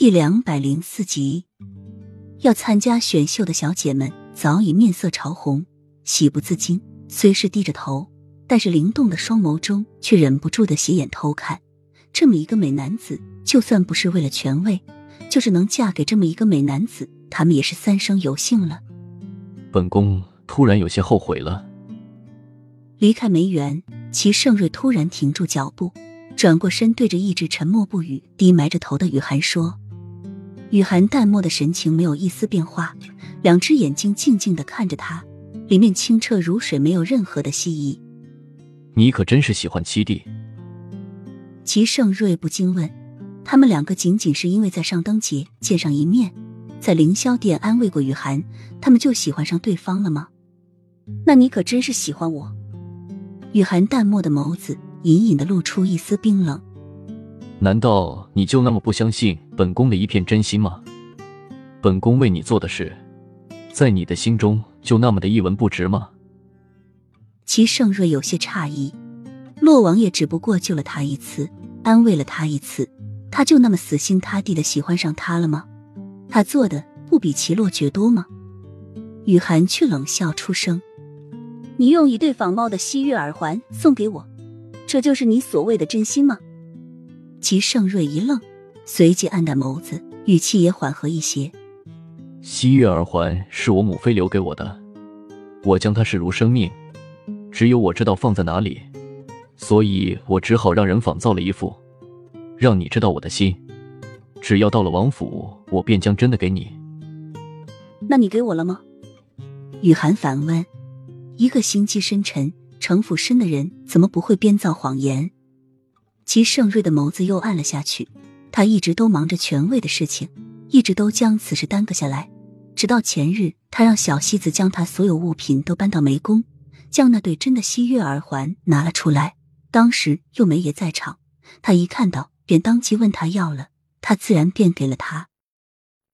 第两百零四集，要参加选秀的小姐们早已面色潮红，喜不自禁。虽是低着头，但是灵动的双眸中却忍不住的斜眼偷看。这么一个美男子，就算不是为了权位，就是能嫁给这么一个美男子，他们也是三生有幸了。本宫突然有些后悔了。离开梅园，齐盛瑞突然停住脚步，转过身，对着一直沉默不语、低埋着头的雨涵说。雨涵淡漠的神情没有一丝变化，两只眼睛静静的看着他，里面清澈如水，没有任何的希意。你可真是喜欢七弟？齐盛瑞不禁问。他们两个仅仅是因为在上灯节见上一面，在凌霄殿安慰过雨涵，他们就喜欢上对方了吗？那你可真是喜欢我？雨涵淡漠的眸子隐隐的露出一丝冰冷。难道你就那么不相信本宫的一片真心吗？本宫为你做的事，在你的心中就那么的一文不值吗？齐盛瑞有些诧异，洛王爷只不过救了他一次，安慰了他一次，他就那么死心塌地的喜欢上他了吗？他做的不比齐洛绝多吗？雨涵却冷笑出声：“你用一对仿冒的西月耳环送给我，这就是你所谓的真心吗？”齐盛瑞一愣，随即暗淡眸子，语气也缓和一些。西月耳环是我母妃留给我的，我将它视如生命，只有我知道放在哪里，所以我只好让人仿造了一副，让你知道我的心。只要到了王府，我便将真的给你。那你给我了吗？雨涵反问。一个心机深沉、城府深的人，怎么不会编造谎言？齐盛瑞的眸子又暗了下去。他一直都忙着权位的事情，一直都将此事耽搁下来。直到前日，他让小西子将他所有物品都搬到梅宫，将那对真的西月耳环拿了出来。当时又梅爷在场，他一看到便当即问他要了，他自然便给了他。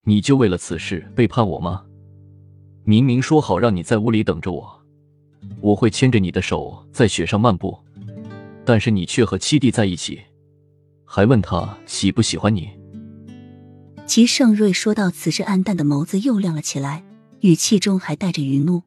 你就为了此事背叛我吗？明明说好让你在屋里等着我，我会牵着你的手在雪上漫步。但是你却和七弟在一起，还问他喜不喜欢你。齐盛瑞说到此时，暗淡的眸子又亮了起来，语气中还带着余怒。